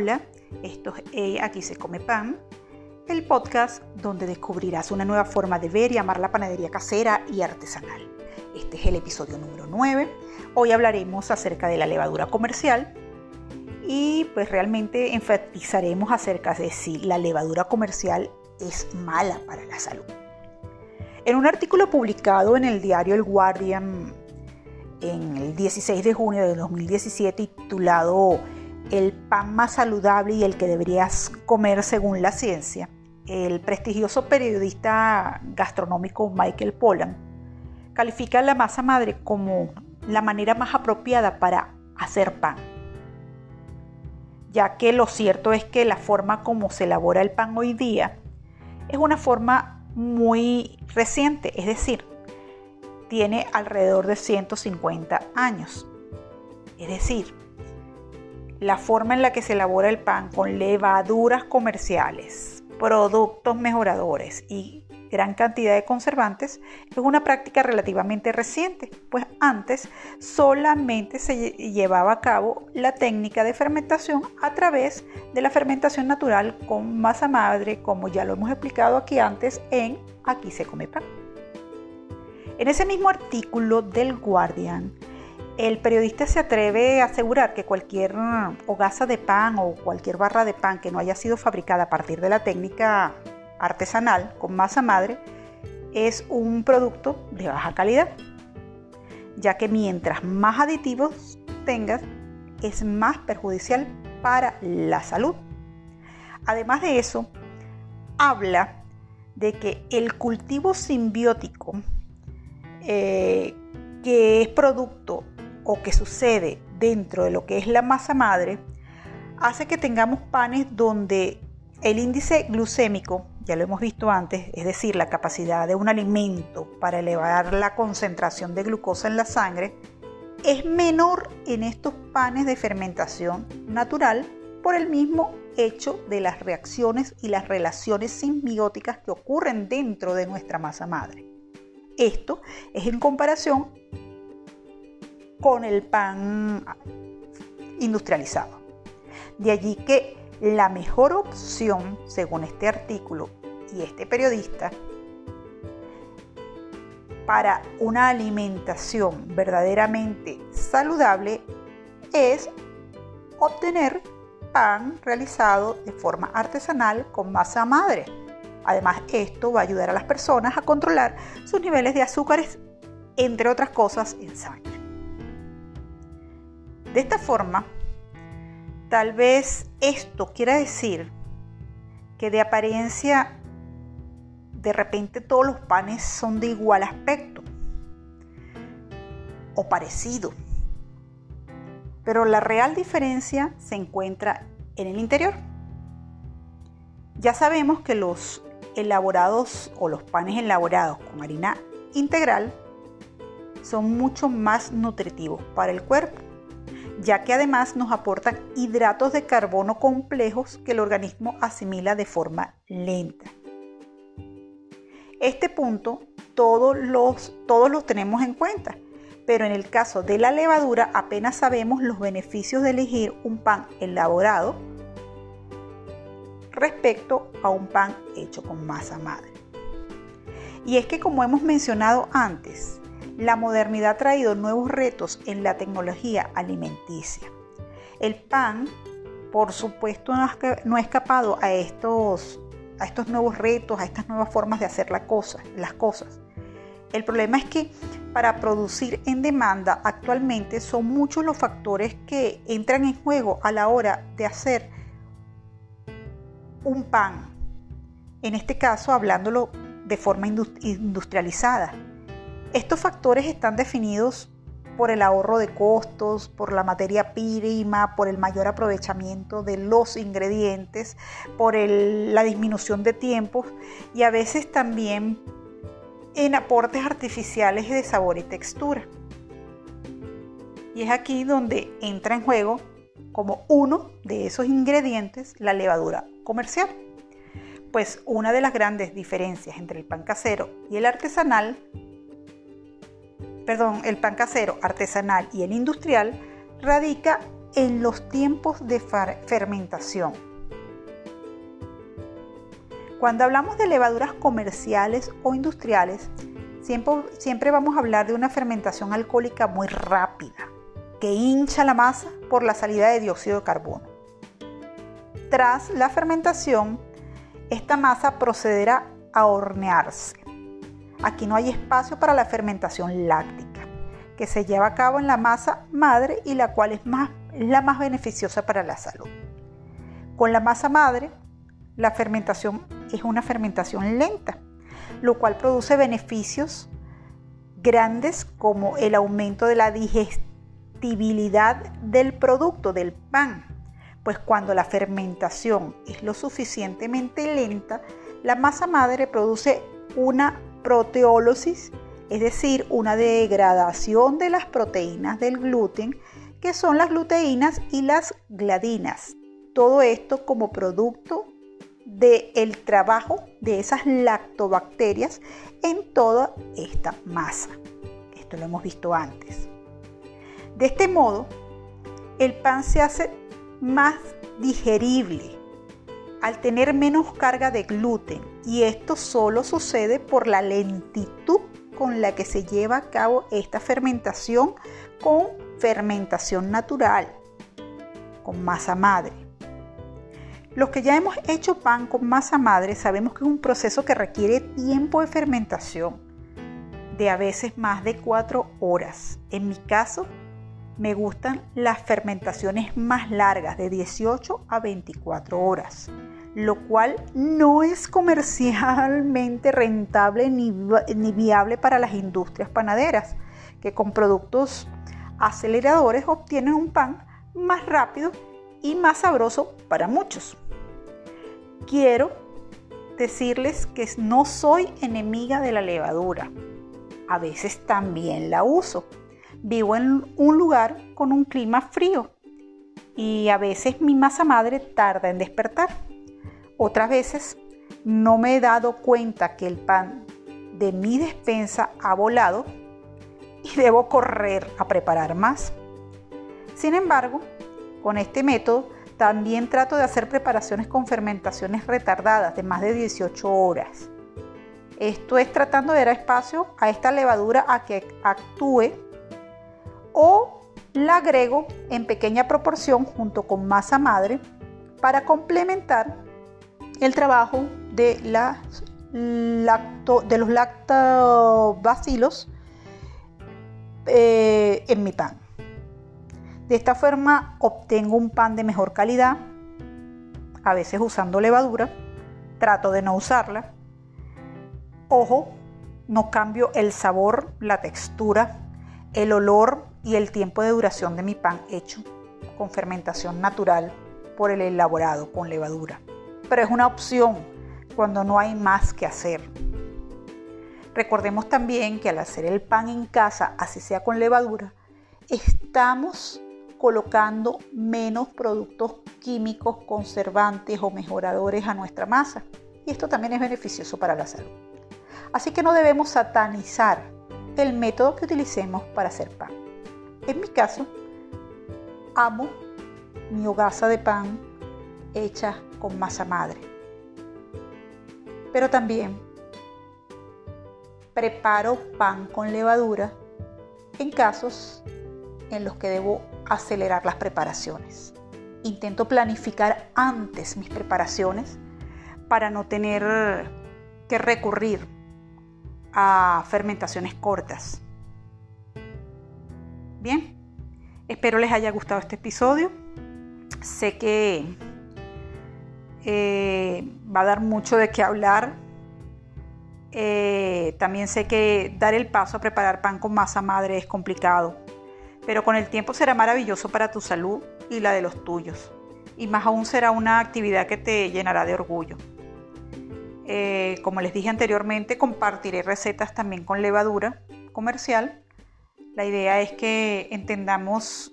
Hola, esto es eh, Aquí se come pan, el podcast donde descubrirás una nueva forma de ver y amar la panadería casera y artesanal. Este es el episodio número 9. Hoy hablaremos acerca de la levadura comercial y pues realmente enfatizaremos acerca de si la levadura comercial es mala para la salud. En un artículo publicado en el diario El Guardian en el 16 de junio de 2017 titulado El pan más saludable y el que deberías comer según la ciencia, el prestigioso periodista gastronómico Michael Pollan califica la masa madre como la manera más apropiada para hacer pan, ya que lo cierto es que la forma como se elabora el pan hoy día es una forma muy reciente, es decir, tiene alrededor de 150 años. Es decir, la forma en la que se elabora el pan con levaduras comerciales, productos mejoradores y gran cantidad de conservantes es una práctica relativamente reciente, pues antes solamente se llevaba a cabo la técnica de fermentación a través de la fermentación natural con masa madre, como ya lo hemos explicado aquí antes en Aquí se come pan. En ese mismo artículo del Guardian, el periodista se atreve a asegurar que cualquier hogaza de pan o cualquier barra de pan que no haya sido fabricada a partir de la técnica artesanal con masa madre es un producto de baja calidad, ya que mientras más aditivos tengas, es más perjudicial para la salud. Además de eso, habla de que el cultivo simbiótico eh, que es producto o que sucede dentro de lo que es la masa madre, hace que tengamos panes donde el índice glucémico, ya lo hemos visto antes, es decir, la capacidad de un alimento para elevar la concentración de glucosa en la sangre, es menor en estos panes de fermentación natural por el mismo hecho de las reacciones y las relaciones simbióticas que ocurren dentro de nuestra masa madre. Esto es en comparación con el pan industrializado. De allí que la mejor opción, según este artículo y este periodista, para una alimentación verdaderamente saludable es obtener pan realizado de forma artesanal con masa madre. Además, esto va a ayudar a las personas a controlar sus niveles de azúcares, entre otras cosas, en sangre. De esta forma, tal vez esto quiera decir que de apariencia de repente todos los panes son de igual aspecto o parecido. Pero la real diferencia se encuentra en el interior. Ya sabemos que los elaborados o los panes elaborados con harina integral son mucho más nutritivos para el cuerpo, ya que además nos aportan hidratos de carbono complejos que el organismo asimila de forma lenta. Este punto todos los, todos los tenemos en cuenta, pero en el caso de la levadura apenas sabemos los beneficios de elegir un pan elaborado respecto a un pan hecho con masa madre. Y es que como hemos mencionado antes, la modernidad ha traído nuevos retos en la tecnología alimenticia. El pan, por supuesto, no ha escapado a estos, a estos nuevos retos, a estas nuevas formas de hacer las cosas. El problema es que para producir en demanda actualmente son muchos los factores que entran en juego a la hora de hacer un pan, en este caso hablándolo de forma industrializada. Estos factores están definidos por el ahorro de costos, por la materia prima, por el mayor aprovechamiento de los ingredientes, por la disminución de tiempos y a veces también en aportes artificiales de sabor y textura. Y es aquí donde entra en juego como uno de esos ingredientes la levadura comercial. Pues una de las grandes diferencias entre el pan casero y el artesanal, perdón, el pan casero, artesanal y el industrial radica en los tiempos de fermentación. Cuando hablamos de levaduras comerciales o industriales, siempre, siempre, vamos a hablar de una fermentación alcohólica muy rápida, que hincha la masa por la salida de dióxido de carbono. Tras la fermentación, esta masa procederá a hornearse. Aquí no hay espacio para la fermentación láctica, que se lleva a cabo en la masa madre y la cual es, más, la más beneficiosa para la salud. Con la masa madre, la fermentación es una fermentación lenta, lo cual produce beneficios grandes como el aumento de la digestibilidad del producto, del pan, pues cuando la fermentación es lo suficientemente lenta, la masa madre produce una proteólisis, es decir, una degradación de las proteínas del gluten, que son las gluteínas y las gladinas. Todo esto como producto del trabajo de esas lactobacterias en toda esta masa. Esto lo hemos visto antes. De este modo, el pan se hace más digerible al tener menos carga de gluten y esto solo sucede por la lentitud con la que se lleva a cabo esta fermentación con fermentación natural, con masa madre. Los que ya hemos hecho pan con masa madre sabemos que es un proceso que requiere tiempo de fermentación, de a veces más de 4 horas. En mi caso, me gustan las fermentaciones más largas, de 18 a 24 horas, lo cual no es comercialmente rentable ni, viable para las industrias panaderas, que con productos aceleradores obtienen un pan más rápido y más sabroso para muchos. Quiero decirles que no soy enemiga de la levadura. A veces también la uso Vivo en un lugar con un clima frío y a veces mi masa madre tarda en despertar. Otras veces no me he dado cuenta que el pan de mi despensa ha volado y debo correr a preparar más. Sin embargo, con este método también trato de hacer preparaciones con fermentaciones retardadas de más de 18 horas. Esto es tratando de dar espacio a esta levadura a que actúe o la agrego en pequeña proporción junto con masa madre para complementar el trabajo de, los lactobacilos eh, en mi pan. De esta forma obtengo un pan de mejor calidad, a veces usando levadura, trato de no usarla. Ojo, no cambio el sabor, la textura, el olor y el tiempo de duración de mi pan hecho con fermentación natural por el elaborado con levadura. Pero es una opción cuando no hay más que hacer. Recordemos también que al hacer el pan en casa, así sea con levadura, estamos colocando menos productos químicos, conservantes o mejoradores a nuestra masa. Y esto también es beneficioso para la salud. Así que no debemos satanizar el método que utilicemos para hacer pan. En mi caso, amo mi hogaza de pan hecha con masa madre. Pero también preparo pan con levadura en casos en los que debo acelerar las preparaciones. Intento planificar antes mis preparaciones para no tener que recurrir a fermentaciones cortas. Bien, espero les haya gustado este episodio. Sé que eh, va a dar mucho de qué hablar. Eh, también sé que dar el paso a preparar pan con masa madre es complicado, pero con el tiempo será maravilloso para tu salud y la de los tuyos. Y más aún será una actividad que te llenará de orgullo. Eh, como les dije anteriormente, compartiré recetas también con levadura comercial la idea es que entendamos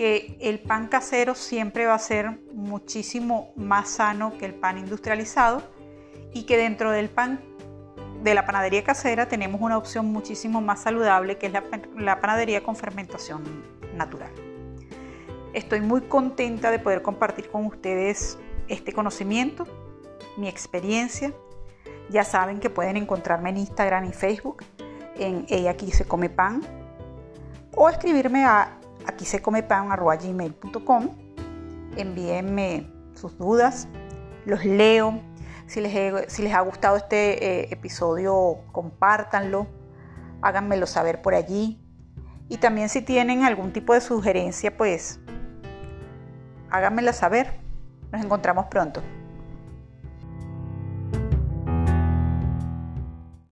que el pan casero siempre va a ser muchísimo más sano que el pan industrializado y que dentro del pan de la panadería casera tenemos una opción muchísimo más saludable que es la, panadería con fermentación natural. Estoy muy contenta de poder compartir con ustedes este conocimiento, mi experiencia. Ya saben que pueden encontrarme en Instagram y Facebook en ella aquí se come pan o escribirme a aquí se come pan gmail.com. Envíenme sus dudas, los leo. Si les, si les ha gustado este eh, episodio, compártanlo, háganmelo saber por allí. Y también si tienen algún tipo de sugerencia, pues háganmela saber. Nos encontramos pronto.